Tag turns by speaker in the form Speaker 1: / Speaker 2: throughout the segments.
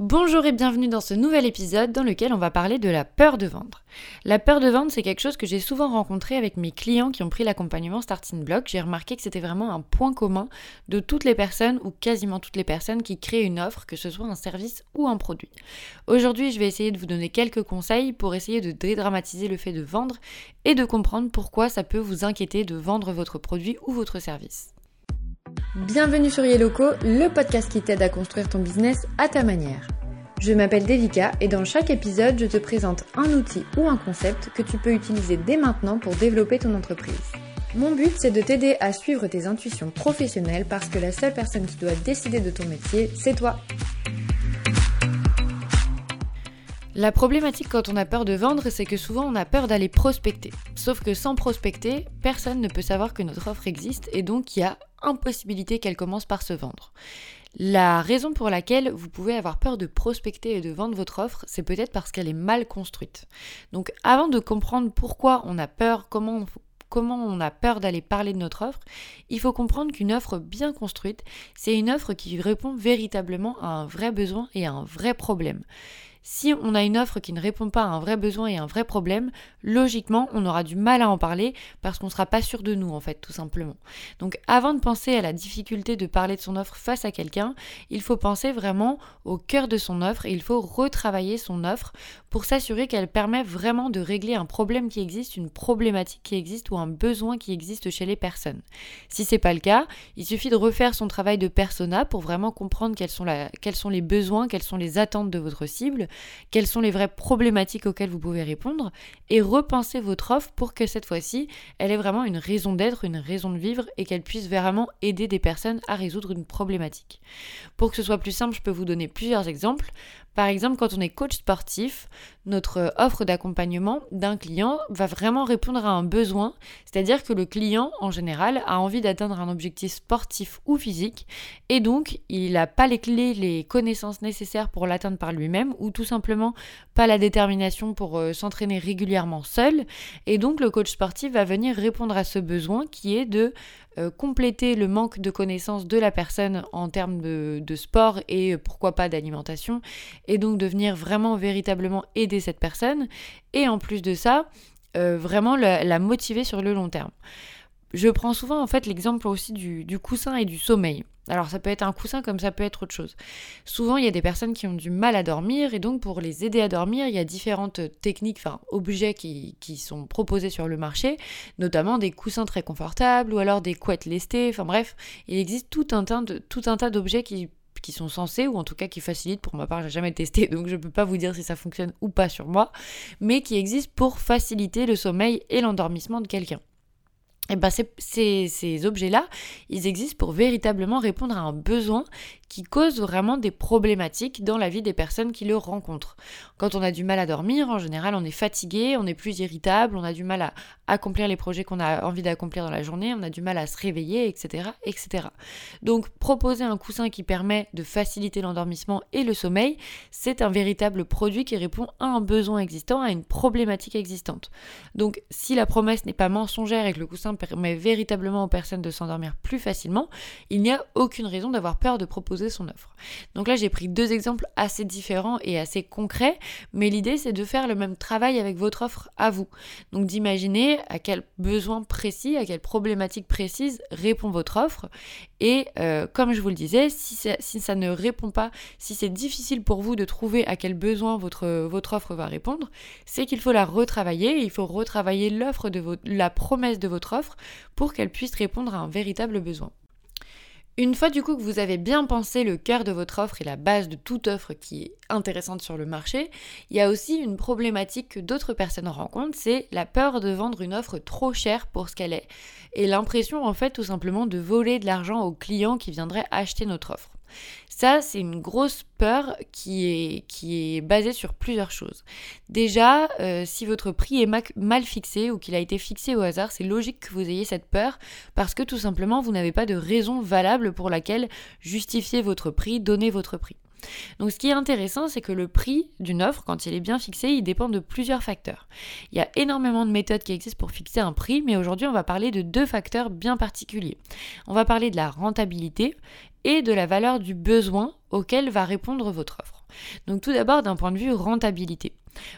Speaker 1: Bonjour et bienvenue dans ce nouvel épisode dans lequel on va parler de la peur de vendre. La peur de vendre, c'est quelque chose que j'ai souvent rencontré avec mes clients qui ont pris l'accompagnement Starting Block. J'ai remarqué que c'était vraiment un point commun de toutes les personnes ou quasiment toutes les personnes qui créent une offre, que ce soit un service ou un produit. Aujourd'hui, je vais essayer de vous donner quelques conseils pour essayer de dédramatiser le fait de vendre et de comprendre pourquoi ça peut vous inquiéter de vendre votre produit ou votre service.
Speaker 2: Bienvenue sur Yelloco, le podcast qui t'aide à construire ton business à ta manière. Je m'appelle Devika et dans chaque épisode, je te présente un outil ou un concept que tu peux utiliser dès maintenant pour développer ton entreprise. Mon but, c'est de t'aider à suivre tes intuitions professionnelles parce que la seule personne qui doit décider de ton métier, c'est toi.
Speaker 1: La problématique quand on a peur de vendre, c'est que souvent on a peur d'aller prospecter. Sauf que sans prospecter, personne ne peut savoir que notre offre existe et donc il y a impossibilité qu'elle commence par se vendre. La raison pour laquelle vous pouvez avoir peur de prospecter et de vendre votre offre, c'est peut-être parce qu'elle est mal construite. Donc avant de comprendre pourquoi on a peur, comment on a peur d'aller parler de notre offre, il faut comprendre qu'une offre bien construite, c'est une offre qui répond véritablement à un vrai besoin et à un vrai problème. Si on a une offre qui ne répond pas à un vrai besoin et un vrai problème, logiquement, on aura du mal à en parler parce qu'on ne sera pas sûr de nous, en fait, tout simplement. Donc, avant de penser à la difficulté de parler de son offre face à quelqu'un, il faut penser vraiment au cœur de son offre et il faut retravailler son offre pour s'assurer qu'elle permet vraiment de régler un problème qui existe, une problématique qui existe ou un besoin qui existe chez les personnes. Si c'est pas le cas, il suffit de refaire son travail de persona pour vraiment comprendre quels sont, quels sont les besoins, quelles sont les attentes de votre cible quelles sont les vraies problématiques auxquelles vous pouvez répondre, et repenser votre offre pour que cette fois-ci, elle ait vraiment une raison d'être, une raison de vivre, et qu'elle puisse vraiment aider des personnes à résoudre une problématique. Pour que ce soit plus simple, je peux vous donner plusieurs exemples. Par exemple, quand on est coach sportif, notre offre d'accompagnement d'un client va vraiment répondre à un besoin, c'est-à-dire que le client, en général, a envie d'atteindre un objectif sportif ou physique, et donc il n'a pas les clés, les connaissances nécessaires pour l'atteindre par lui-même, ou tout simplement pas la détermination pour euh, s'entraîner régulièrement seul, et donc le coach sportif va venir répondre à ce besoin qui est de euh, compléter le manque de connaissances de la personne en termes de, sport et euh, pourquoi pas d'alimentation, et donc de venir vraiment véritablement aider cette personne, et en plus de ça, euh, vraiment la, motiver sur le long terme. Je prends souvent en fait l'exemple aussi du coussin et du sommeil. Alors ça peut être un coussin comme ça peut être autre chose. Souvent il y a des personnes qui ont du mal à dormir et donc pour les aider à dormir il y a différentes techniques, enfin objets qui, sont proposés sur le marché, notamment des coussins très confortables ou alors des couettes lestées, enfin bref, il existe tout un tas, de, tout un tas d'objets qui qui sont censés, ou en tout cas qui facilitent, pour ma part j'ai jamais testé, donc je peux pas vous dire si ça fonctionne ou pas sur moi, mais qui existent pour faciliter le sommeil et l'endormissement de quelqu'un et eh ben ces, ces objets-là, ils existent pour véritablement répondre à un besoin qui cause vraiment des problématiques dans la vie des personnes qui le rencontrent. Quand on a du mal à dormir, en général, on est fatigué, on est plus irritable, on a du mal à accomplir les projets qu'on a envie d'accomplir dans la journée, on a du mal à se réveiller, etc., etc. Donc, proposer un coussin qui permet de faciliter l'endormissement et le sommeil, c'est un véritable produit qui répond à un besoin existant, à une problématique existante. Donc, si la promesse n'est pas mensongère et que le coussin permet véritablement aux personnes de s'endormir plus facilement, il n'y a aucune raison d'avoir peur de proposer son offre. Donc là, j'ai pris deux exemples assez différents et assez concrets, mais l'idée, c'est de faire le même travail avec votre offre à vous. Donc d'imaginer à quel besoin précis, à quelle problématique précise répond votre offre. Et euh, comme je vous le disais, si ça, ne répond pas, si c'est difficile pour vous de trouver à quel besoin votre, votre offre va répondre, c'est qu'il faut la retravailler. Il faut retravailler l'offre de votre, la promesse de votre offre pour qu'elle puisse répondre à un véritable besoin. Une fois du coup que vous avez bien pensé le cœur de votre offre et la base de toute offre qui est intéressante sur le marché, il y a aussi une problématique que d'autres personnes rencontrent, c'est la peur de vendre une offre trop chère pour ce qu'elle est et l'impression en fait tout simplement de voler de l'argent aux clients qui viendraient acheter notre offre. Ça, c'est une grosse peur qui est, basée sur plusieurs choses. Déjà, euh, si votre prix est mal fixé ou qu'il a été fixé au hasard, c'est logique que vous ayez cette peur parce que tout simplement, vous n'avez pas de raison valable pour laquelle justifier votre prix, donner votre prix. Donc ce qui est intéressant, c'est que le prix d'une offre, quand il est bien fixé, il dépend de plusieurs facteurs. Il y a énormément de méthodes qui existent pour fixer un prix, mais aujourd'hui on va parler de deux facteurs bien particuliers. On va parler de la rentabilité et de la valeur du besoin auquel va répondre votre offre. Donc tout d'abord d'un point de vue rentabilité.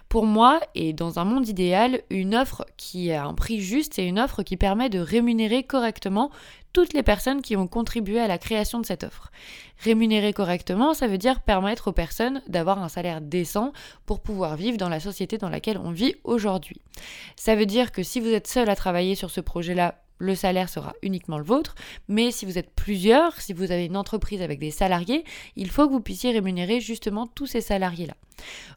Speaker 1: Pour moi, et dans un monde idéal, une offre qui a un prix juste, c'est une offre qui permet de rémunérer correctement toutes les personnes qui ont contribué à la création de cette offre. Rémunérer correctement, ça veut dire permettre aux personnes d'avoir un salaire décent pour pouvoir vivre dans la société dans laquelle on vit aujourd'hui. Ça veut dire que si vous êtes seul à travailler sur ce projet-là, le salaire sera uniquement le vôtre, mais si vous êtes plusieurs, si vous avez une entreprise avec des salariés, il faut que vous puissiez rémunérer justement tous ces salariés-là.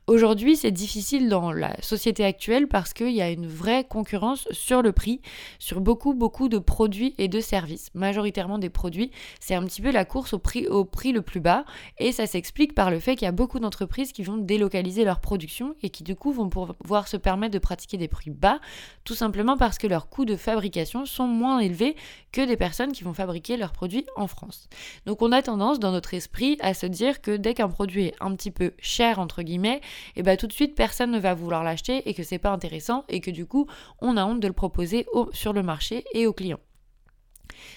Speaker 1: Aujourd'hui, c'est difficile dans la société actuelle parce qu'il y a une vraie concurrence sur le prix, sur beaucoup, beaucoup de produits et de services. Majoritairement des produits, c'est un petit peu la course au prix, au prix le plus bas et ça s'explique par le fait qu'il y a beaucoup d'entreprises qui vont délocaliser leur production et qui du coup vont pouvoir se permettre de pratiquer des prix bas, tout simplement parce que leurs coûts de fabrication sont moins élevés que des personnes qui vont fabriquer leurs produits en France. Donc on a tendance dans notre esprit à se dire que dès qu'un produit est un petit peu cher entre guillemets, et eh bah tout de suite personne ne va vouloir l'acheter et que c'est pas intéressant et que du coup on a honte de le proposer sur le marché et aux clients.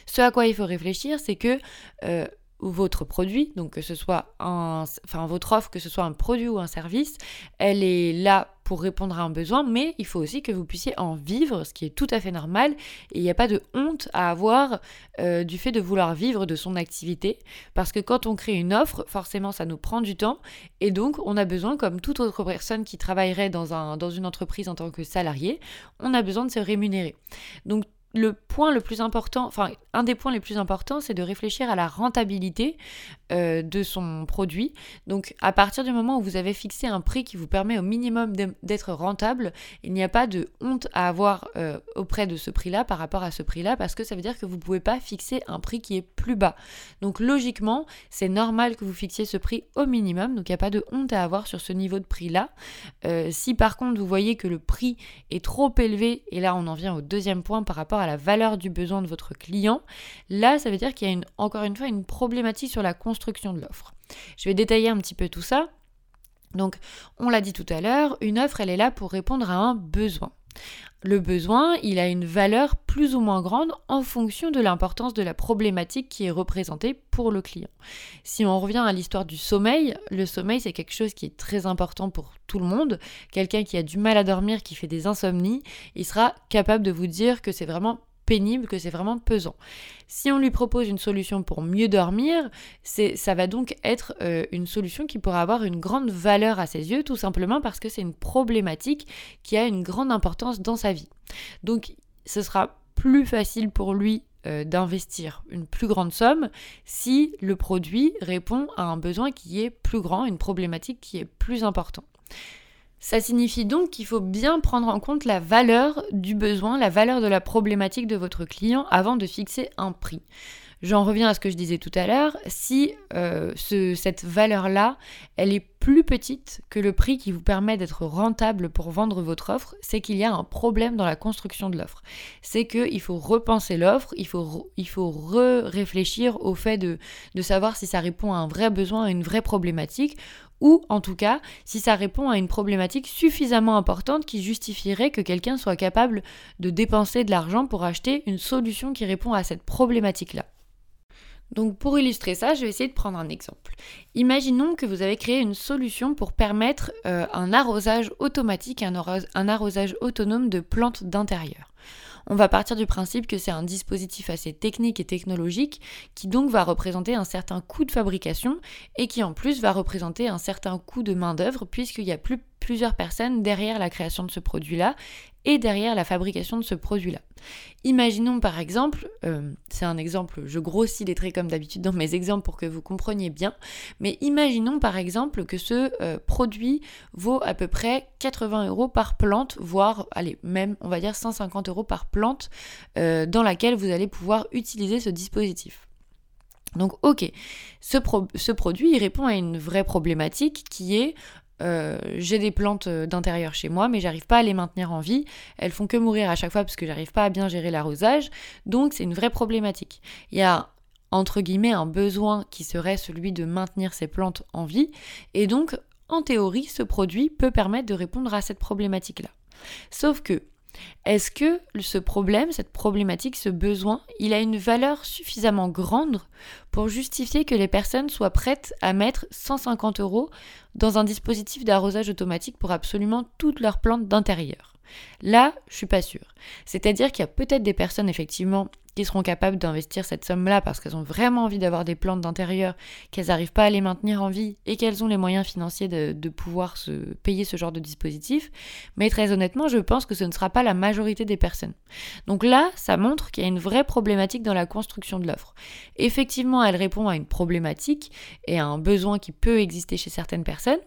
Speaker 1: Ce à quoi il faut réfléchir, c'est que euh, votre produit, donc que ce soit un, enfin votre offre, que ce soit un produit ou un service, elle est là pour répondre à un besoin, mais il faut aussi que vous puissiez en vivre, ce qui est tout à fait normal, et il n'y a pas de honte à avoir euh, du fait de vouloir vivre de son activité, parce que quand on crée une offre, forcément ça nous prend du temps, et donc on a besoin, comme toute autre personne qui travaillerait dans, un, dans une entreprise en tant que salarié, on a besoin de se rémunérer. Donc le point le plus important, enfin un des points les plus importants, c'est de réfléchir à la rentabilité euh, de son produit. Donc à partir du moment où vous avez fixé un prix qui vous permet au minimum d'être rentable, il n'y a pas de honte à avoir euh, auprès de ce prix-là par rapport à ce prix-là, parce que ça veut dire que vous ne pouvez pas fixer un prix qui est plus bas. Donc logiquement, c'est normal que vous fixiez ce prix au minimum, donc il n'y a pas de honte à avoir sur ce niveau de prix-là. Euh, si par contre vous voyez que le prix est trop élevé, et là on en vient au deuxième point par rapport à la valeur du besoin de votre client, là, ça veut dire qu'il y a encore une fois une problématique sur la construction de l'offre. Je vais détailler un petit peu tout ça. Donc, on l'a dit tout à l'heure, une offre, elle est là pour répondre à un besoin. Le besoin, il a une valeur plus ou moins grande en fonction de l'importance de la problématique qui est représentée pour le client. Si on revient à l'histoire du sommeil, le sommeil c'est quelque chose qui est très important pour tout le monde. Quelqu'un qui a du mal à dormir, qui fait des insomnies, il sera capable de vous dire que c'est vraiment pénible, que c'est vraiment pesant. Si on lui propose une solution pour mieux dormir, ça va donc être euh, une solution qui pourra avoir une grande valeur à ses yeux, tout simplement parce que c'est une problématique qui a une grande importance dans sa vie. Donc ce sera plus facile pour lui euh, d'investir une plus grande somme si le produit répond à un besoin qui est plus grand, une problématique qui est plus importante. Ça signifie donc qu'il faut bien prendre en compte la valeur du besoin, la valeur de la problématique de votre client avant de fixer un prix. J'en reviens à ce que je disais tout à l'heure, si euh, cette valeur-là, elle est plus petite que le prix qui vous permet d'être rentable pour vendre votre offre, c'est qu'il y a un problème dans la construction de l'offre. C'est qu'il faut repenser l'offre, il faut, il faut réfléchir au fait de, de savoir si ça répond à un vrai besoin, à une vraie problématique, ou en tout cas si ça répond à une problématique suffisamment importante qui justifierait que quelqu'un soit capable de dépenser de l'argent pour acheter une solution qui répond à cette problématique-là. Donc pour illustrer ça, je vais essayer de prendre un exemple. Imaginons que vous avez créé une solution pour permettre euh, un arrosage automatique, un arrosage autonome de plantes d'intérieur on va partir du principe que c'est un dispositif assez technique et technologique qui donc va représenter un certain coût de fabrication et qui en plus va représenter un certain coût de main-d'œuvre puisqu'il y a plus, plusieurs personnes derrière la création de ce produit-là et derrière la fabrication de ce produit-là. Imaginons par exemple, euh, c'est un exemple, je grossis les traits comme d'habitude dans mes exemples pour que vous compreniez bien, mais imaginons par exemple que ce euh, produit vaut à peu près 80 euros par plante, voire, allez, même on va dire 150 euros par plante euh, dans laquelle vous allez pouvoir utiliser ce dispositif. Donc ok, ce, ce, produit il répond à une vraie problématique qui est euh, j'ai des plantes euh, d'intérieur chez moi, mais j'arrive pas à les maintenir en vie. Elles font que mourir à chaque fois parce que j'arrive pas à bien gérer l'arrosage. Donc c'est une vraie problématique. Il y a entre guillemets un besoin qui serait celui de maintenir ces plantes en vie. Et donc, en théorie, ce produit peut permettre de répondre à cette problématique-là. Sauf que Est-ce que ce problème, cette problématique, ce besoin, il a une valeur suffisamment grande pour justifier que les personnes soient prêtes à mettre 150 euros dans un dispositif d'arrosage automatique pour absolument toutes leurs plantes d'intérieur? Là, je suis pas sûre. C'est-à-dire qu'il y a peut-être des personnes effectivement qui seront capables d'investir cette somme-là parce qu'elles ont vraiment envie d'avoir des plantes d'intérieur, qu'elles n'arrivent pas à les maintenir en vie et qu'elles ont les moyens financiers de, de, pouvoir se payer ce genre de dispositif. Mais très honnêtement, je pense que ce ne sera pas la majorité des personnes. Donc là, ça montre qu'il y a une vraie problématique dans la construction de l'offre. Effectivement, elle répond à une problématique et à un besoin qui peut exister chez certaines personnes.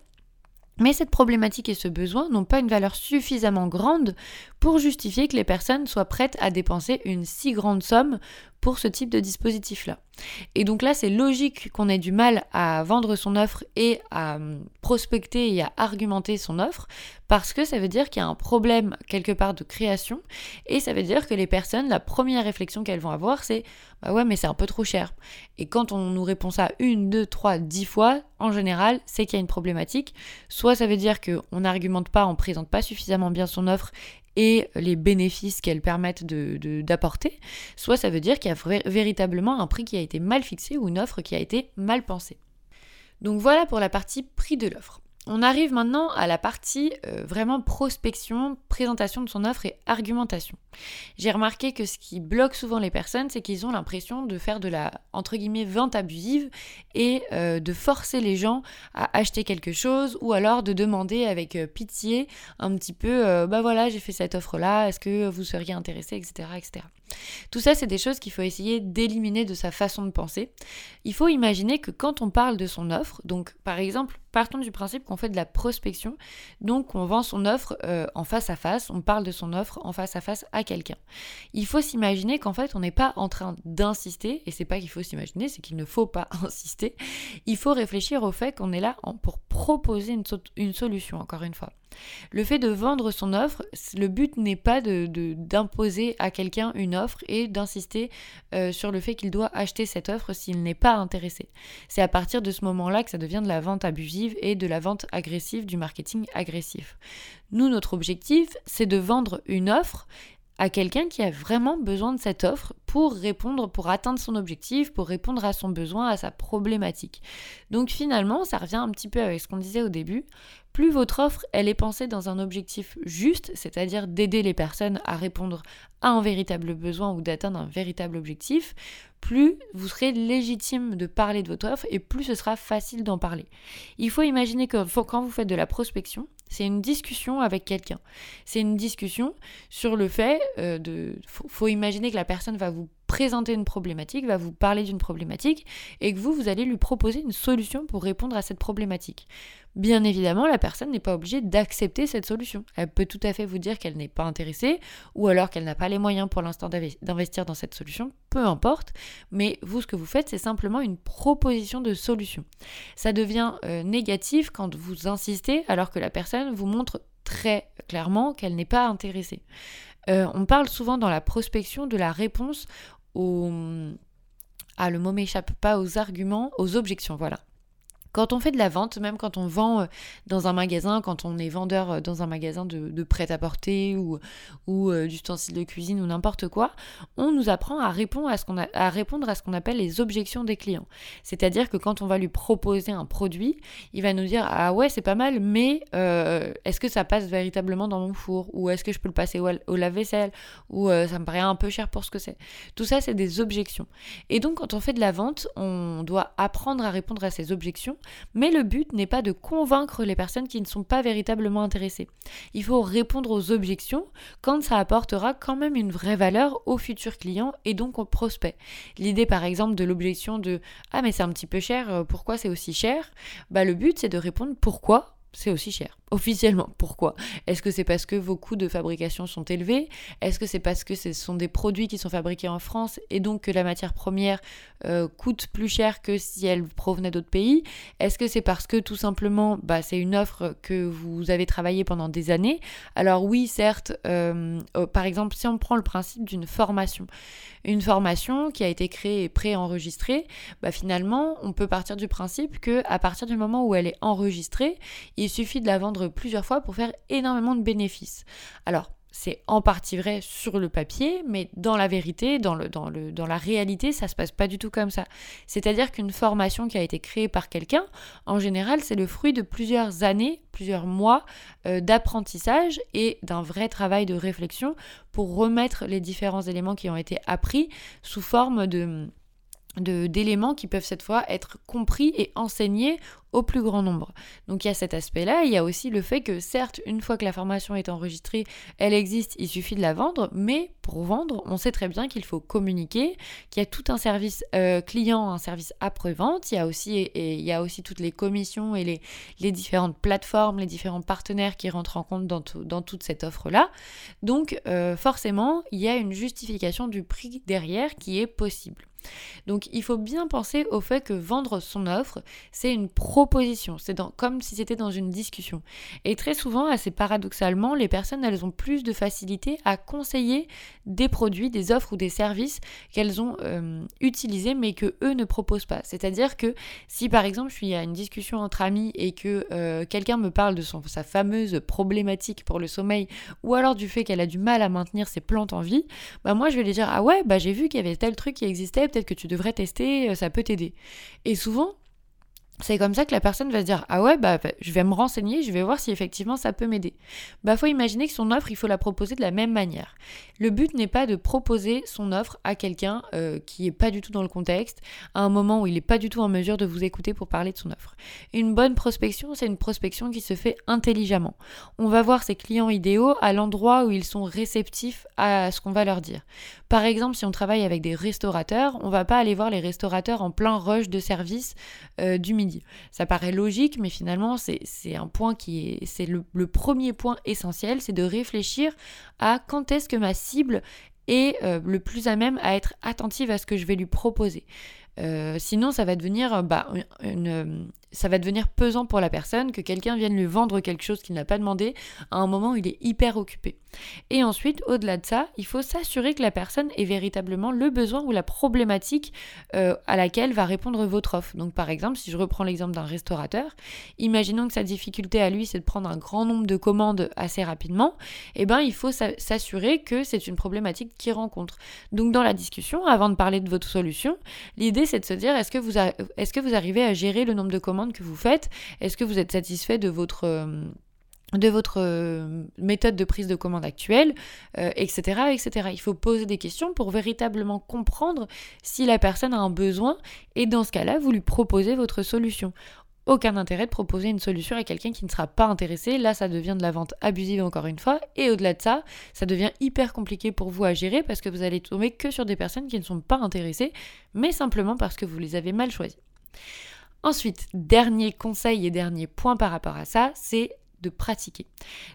Speaker 1: Mais cette problématique et ce besoin n'ont pas une valeur suffisamment grande pour justifier que les personnes soient prêtes à dépenser une si grande somme pour ce type de dispositif-là. Et donc là, c'est logique qu'on ait du mal à vendre son offre et à hum, prospecter et à argumenter son offre, parce que ça veut dire qu'il y a un problème quelque part de création, et ça veut dire que les personnes, la première réflexion qu'elles vont avoir, c'est bah ouais, mais c'est un peu trop cher. Et quand on nous répond ça une, deux, trois, dix fois, en général, c'est qu'il y a une problématique. Soit ça veut dire qu'on n'argumente pas, on présente pas suffisamment bien son offre et les bénéfices qu'elles permettent d'apporter, de, soit ça veut dire qu'il y a véritablement un prix qui a été mal fixé ou une offre qui a été mal pensée. Donc voilà pour la partie prix de l'offre. On arrive maintenant à la partie euh, vraiment prospection, présentation de son offre et argumentation. J'ai remarqué que ce qui bloque souvent les personnes, c'est qu'ils ont l'impression de faire de la entre guillemets vente abusive et euh, de forcer les gens à acheter quelque chose ou alors de demander avec euh, pitié un petit peu bah voilà j'ai fait cette offre là, est-ce que vous seriez intéressé, etc. etc. Tout ça, c'est des choses qu'il faut essayer d'éliminer de sa façon de penser. Il faut imaginer que quand on parle de son offre, donc par exemple, partons du principe qu'on fait de la prospection, donc on vend son offre euh, en face à face, on parle de son offre en face à face à quelqu'un. Il faut s'imaginer qu'en fait, on n'est pas en train d'insister, et c'est pas qu'il faut s'imaginer, c'est qu'il ne faut pas insister. Il faut réfléchir au fait qu'on est là pour proposer une solution, encore une fois. Le fait de vendre son offre, le but n'est pas d'imposer de, à quelqu'un une offre et d'insister euh, sur le fait qu'il doit acheter cette offre s'il n'est pas intéressé. C'est à partir de ce moment-là que ça devient de la vente abusive et de la vente agressive, du marketing agressif. Nous, notre objectif, c'est de vendre une offre à quelqu'un qui a vraiment besoin de cette offre pour répondre, pour atteindre son objectif, pour répondre à son besoin, à sa problématique. Donc finalement, ça revient un petit peu avec ce qu'on disait au début. Plus votre offre, elle est pensée dans un objectif juste, c'est-à-dire d'aider les personnes à répondre à un véritable besoin ou d'atteindre un véritable objectif, plus vous serez légitime de parler de votre offre et plus ce sera facile d'en parler. Il faut imaginer que quand vous faites de la prospection, c'est une discussion avec quelqu'un. C'est une discussion sur le fait euh, de... Faut, faut imaginer que la personne va vous présenter une problématique, va vous parler d'une problématique et que vous, vous allez lui proposer une solution pour répondre à cette problématique. Bien évidemment, la personne n'est pas obligée d'accepter cette solution. Elle peut tout à fait vous dire qu'elle n'est pas intéressée ou alors qu'elle n'a pas les moyens pour l'instant d'investir dans cette solution, peu importe. Mais vous, ce que vous faites, c'est simplement une proposition de solution. Ça devient euh, négatif quand vous insistez alors que la personne vous montre très clairement qu'elle n'est pas intéressée. Euh, on parle souvent dans la prospection de la réponse aux... Ah, le mot m'échappe pas aux arguments, aux objections, voilà. Quand on fait de la vente, même quand on vend euh, dans un magasin, quand on est vendeur euh, dans un magasin de, prêt-à-porter ou, ou euh, d'ustensiles de cuisine ou n'importe quoi, on nous apprend à répondre à ce qu'on à répondre à ce qu'on appelle les objections des clients. C'est-à-dire que quand on va lui proposer un produit, il va nous dire ah ouais c'est pas mal, mais est-ce que ça passe véritablement dans mon four? Ou est-ce que je peux le passer au, lave-vaisselle? Ou ça me paraît un peu cher pour ce que c'est. Tout ça c'est des objections. Et donc quand on fait de la vente, on doit apprendre à répondre à ces objections mais le but n'est pas de convaincre les personnes qui ne sont pas véritablement intéressées. Il faut répondre aux objections quand ça apportera quand même une vraie valeur aux futurs clients et donc aux prospects. L'idée par exemple de l'objection de Ah mais c'est un petit peu cher, euh, pourquoi c'est aussi cher? Bah le but c'est de répondre pourquoi c'est aussi cher? Officiellement, pourquoi? Est-ce que c'est parce que vos coûts de fabrication sont élevés? Est-ce que c'est parce que ce sont des produits qui sont fabriqués en France et donc que la matière première euh, coûte plus cher que si elle provenait d'autres pays? Est-ce que c'est parce que tout simplement, bah, c'est une offre que vous avez travaillé pendant des années? Alors oui, certes, euh, euh, par exemple, si on prend le principe d'une formation, une formation qui a été créée et pré-enregistrée, bah, finalement, on peut partir du principe que à partir du moment où elle est enregistrée, il suffit de la vendre plusieurs fois pour faire énormément de bénéfices. Alors, c'est en partie vrai sur le papier, mais dans la vérité, dans, la réalité, ça se passe pas du tout comme ça. C'est-à-dire qu'une formation qui a été créée par quelqu'un, en général, c'est le fruit de plusieurs années, plusieurs mois euh, d'apprentissage et d'un vrai travail de réflexion pour remettre les différents éléments qui ont été appris sous forme de d'éléments qui peuvent cette fois être compris et enseignés au plus grand nombre. Donc il y a cet aspect-là, il y a aussi le fait que certes, une fois que la formation est enregistrée, elle existe, il suffit de la vendre, mais pour vendre, on sait très bien qu'il faut communiquer, qu'il y a tout un service euh, client, un service après-vente, il, y a aussi, et, il y a aussi toutes les commissions et les, les, différentes plateformes, les différents partenaires qui rentrent en compte dans, dans toute cette offre-là. Donc euh, forcément, il y a une justification du prix derrière qui est possible. Donc il faut bien penser au fait que vendre son offre, c'est une c'est comme si c'était dans une discussion. Et très souvent, assez paradoxalement, les personnes, elles ont plus de facilité à conseiller des produits, des offres ou des services qu'elles ont euh, utilisés mais que eux ne proposent pas. C'est-à-dire que si par exemple je suis à une discussion entre amis et que euh, quelqu'un me parle de son, sa fameuse problématique pour le sommeil ou alors du fait qu'elle a du mal à maintenir ses plantes en vie, bah moi je vais lui dire ah ouais bah j'ai vu qu'il y avait tel truc qui existait peut-être que tu devrais tester, euh, ça peut t'aider. Et souvent, c'est comme ça que la personne va se dire ah ouais bah, bah je vais me renseigner, je vais voir si effectivement ça peut m'aider. Bah faut imaginer que son offre il faut la proposer de la même manière. Le but n'est pas de proposer son offre à quelqu'un euh, qui est pas du tout dans le contexte, à un moment où il est pas du tout en mesure de vous écouter pour parler de son offre. Une bonne prospection, c'est une prospection qui se fait intelligemment. On va voir ses clients idéaux à l'endroit où ils sont réceptifs à ce qu'on va leur dire. Par exemple, si on travaille avec des restaurateurs, on va pas aller voir les restaurateurs en plein rush de service euh, du midi ça paraît logique, mais finalement, c'est un point qui est. C'est le, premier point essentiel, c'est de réfléchir à quand est-ce que ma cible est euh, le plus à même à être attentive à ce que je vais lui proposer. Euh, sinon, ça va devenir bah, une, ça va devenir pesant pour la personne que quelqu'un vienne lui vendre quelque chose qu'il n'a pas demandé à un moment où il est hyper occupé. Et ensuite, au-delà de ça, il faut s'assurer que la personne ait véritablement le besoin ou la problématique euh, à laquelle va répondre votre offre. Donc par exemple, si je reprends l'exemple d'un restaurateur, imaginons que sa difficulté à lui, c'est de prendre un grand nombre de commandes assez rapidement, eh ben il faut s'assurer que c'est une problématique qu'il rencontre. Donc dans la discussion, avant de parler de votre solution, l'idée c'est de se dire est-ce que, vous est-ce que vous arrivez à gérer le nombre de commandes que vous faites Est-ce que vous êtes satisfait de votre euh, euh, méthode de prise de commande actuelle, etc., euh, etc. Il faut poser des questions pour véritablement comprendre si la personne a un besoin et dans ce cas-là, vous lui proposez votre solution. Aucun intérêt de proposer une solution à quelqu'un qui ne sera pas intéressé. Là, ça devient de la vente abusive encore une fois. Et au-delà de ça, ça devient hyper compliqué pour vous à gérer parce que vous allez tomber que sur des personnes qui ne sont pas intéressées, mais simplement parce que vous les avez mal choisies. Ensuite, dernier conseil et dernier point par rapport à ça, c'est de pratiquer.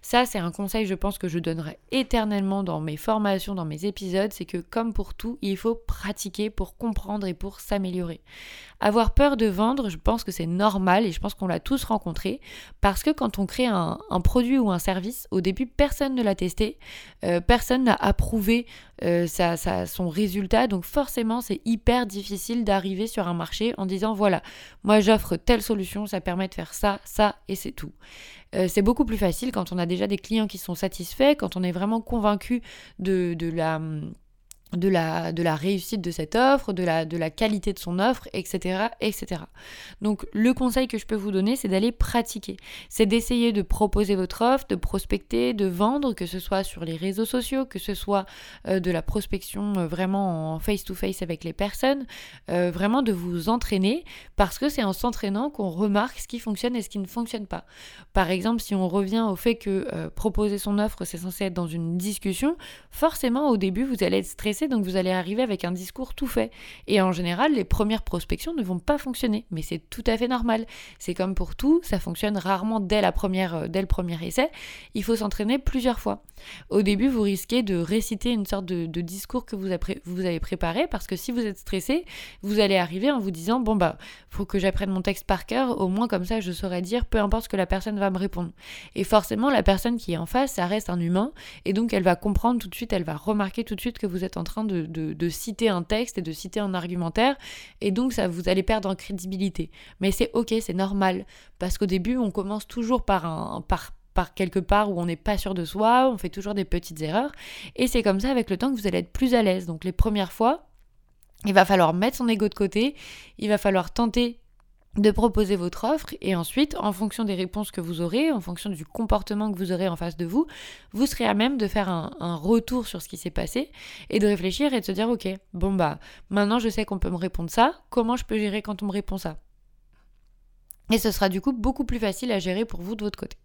Speaker 1: Ça, c'est un conseil, je pense, que je donnerai éternellement dans mes formations, dans mes épisodes, c'est que comme pour tout, il faut pratiquer pour comprendre et pour s'améliorer. Avoir peur de vendre, je pense que c'est normal et je pense qu'on l'a tous rencontré parce que quand on crée un, produit ou un service, au début, personne ne l'a testé, euh, personne n'a approuvé euh, son résultat, donc forcément, c'est hyper difficile d'arriver sur un marché en disant voilà, moi j'offre telle solution, ça permet de faire ça, ça et c'est tout. Euh, c'est beaucoup plus facile quand on a déjà des clients qui sont satisfaits, quand on est vraiment convaincu de, de la de la, réussite de cette offre, de la, de la qualité de son offre, etc., etc. Donc le conseil que je peux vous donner, c'est d'aller pratiquer. C'est d'essayer de proposer votre offre, de prospecter, de vendre, que ce soit sur les réseaux sociaux, que ce soit euh, de la prospection euh, vraiment en face-to-face avec les personnes, euh, vraiment de vous entraîner, parce que c'est en s'entraînant qu'on remarque ce qui fonctionne et ce qui ne fonctionne pas. Par exemple, si on revient au fait que proposer son offre, c'est censé être dans une discussion, forcément au début, vous allez être stressé donc vous allez arriver avec un discours tout fait. Et en général, les premières prospections ne vont pas fonctionner, mais c'est tout à fait normal. C'est comme pour tout, ça fonctionne rarement dès, la première, euh, dès le premier essai. Il faut s'entraîner plusieurs fois. Au début, vous risquez de réciter une sorte de, discours que vous avez, préparé, parce que si vous êtes stressé, vous allez arriver en vous disant, bon bah, faut que j'apprenne mon texte par cœur, au moins comme ça je saurais dire, peu importe ce que la personne va me répondre. Et forcément, la personne qui est en face, ça reste un humain, et donc elle va comprendre tout de suite, elle va remarquer tout de suite que vous êtes en train de, citer un texte et de citer un argumentaire, et donc ça vous allez perdre en crédibilité. Mais c'est ok, c'est normal, parce qu'au début on commence toujours par un par par quelque part où on n'est pas sûr de soi, on fait toujours des petites erreurs. Et c'est comme ça avec le temps que vous allez être plus à l'aise. Donc les premières fois, il va falloir mettre son ego de côté, il va falloir tenter de proposer votre offre et ensuite, en fonction des réponses que vous aurez, en fonction du comportement que vous aurez en face de vous, vous serez à même de faire un, retour sur ce qui s'est passé et de réfléchir et de se dire ok, bon bah maintenant je sais qu'on peut me répondre ça, comment je peux gérer quand on me répond ça? Et ce sera du coup beaucoup plus facile à gérer pour vous de votre côté.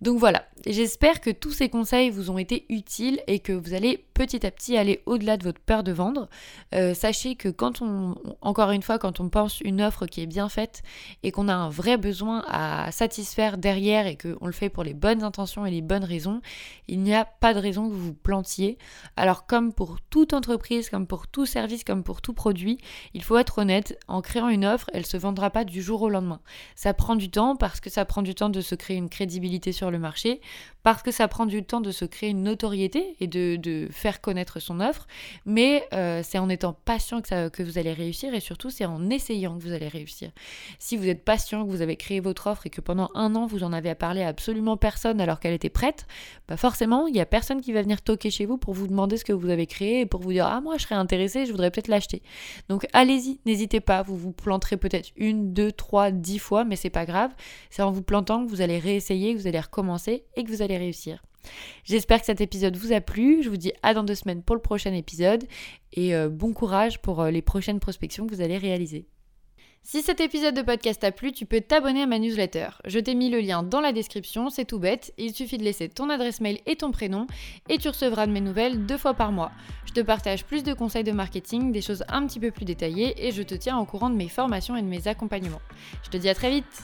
Speaker 1: Donc voilà, j'espère que tous ces conseils vous ont été utiles et que vous allez petit à petit aller au-delà de votre peur de vendre. Euh, sachez que quand on, encore une fois, quand on pense une offre qui est bien faite et qu'on a un vrai besoin à satisfaire derrière et qu'on le fait pour les bonnes intentions et les bonnes raisons, il n'y a pas de raison que vous vous plantiez. Alors comme pour toute entreprise, comme pour tout service, comme pour tout produit, il faut être honnête, en créant une offre, elle ne se vendra pas du jour au lendemain. Ça prend du temps parce que ça prend du temps de se créer une crédibilité sur le marché, parce que ça prend du temps de se créer une notoriété et de, faire connaître son offre, mais euh, c'est en étant patient que, ça, que vous allez réussir et surtout c'est en essayant que vous allez réussir. Si vous êtes patient, que vous avez créé votre offre et que pendant un an vous en avez à parler à absolument personne alors qu'elle était prête, bah forcément il n'y a personne qui va venir toquer chez vous pour vous demander ce que vous avez créé et pour vous dire ah moi je serais intéressé, je voudrais peut-être l'acheter. Donc allez-y, n'hésitez pas, vous vous planterez peut-être une, deux, trois, dix fois, mais c'est pas grave. C'est en vous plantant que vous allez réessayer que vous allez recommencer et que vous allez réussir. J'espère que cet épisode vous a plu. Je vous dis à dans deux semaines pour le prochain épisode et euh, bon courage pour euh, les prochaines prospections que vous allez réaliser. Si cet épisode de podcast t'a plu, tu peux t'abonner à ma newsletter. Je t'ai mis le lien dans la description, c'est tout bête. Il suffit de laisser ton adresse mail et ton prénom et tu recevras de mes nouvelles deux fois par mois. Je te partage plus de conseils de marketing, des choses un petit peu plus détaillées et je te tiens au courant de mes formations et de mes accompagnements. Je te dis à très vite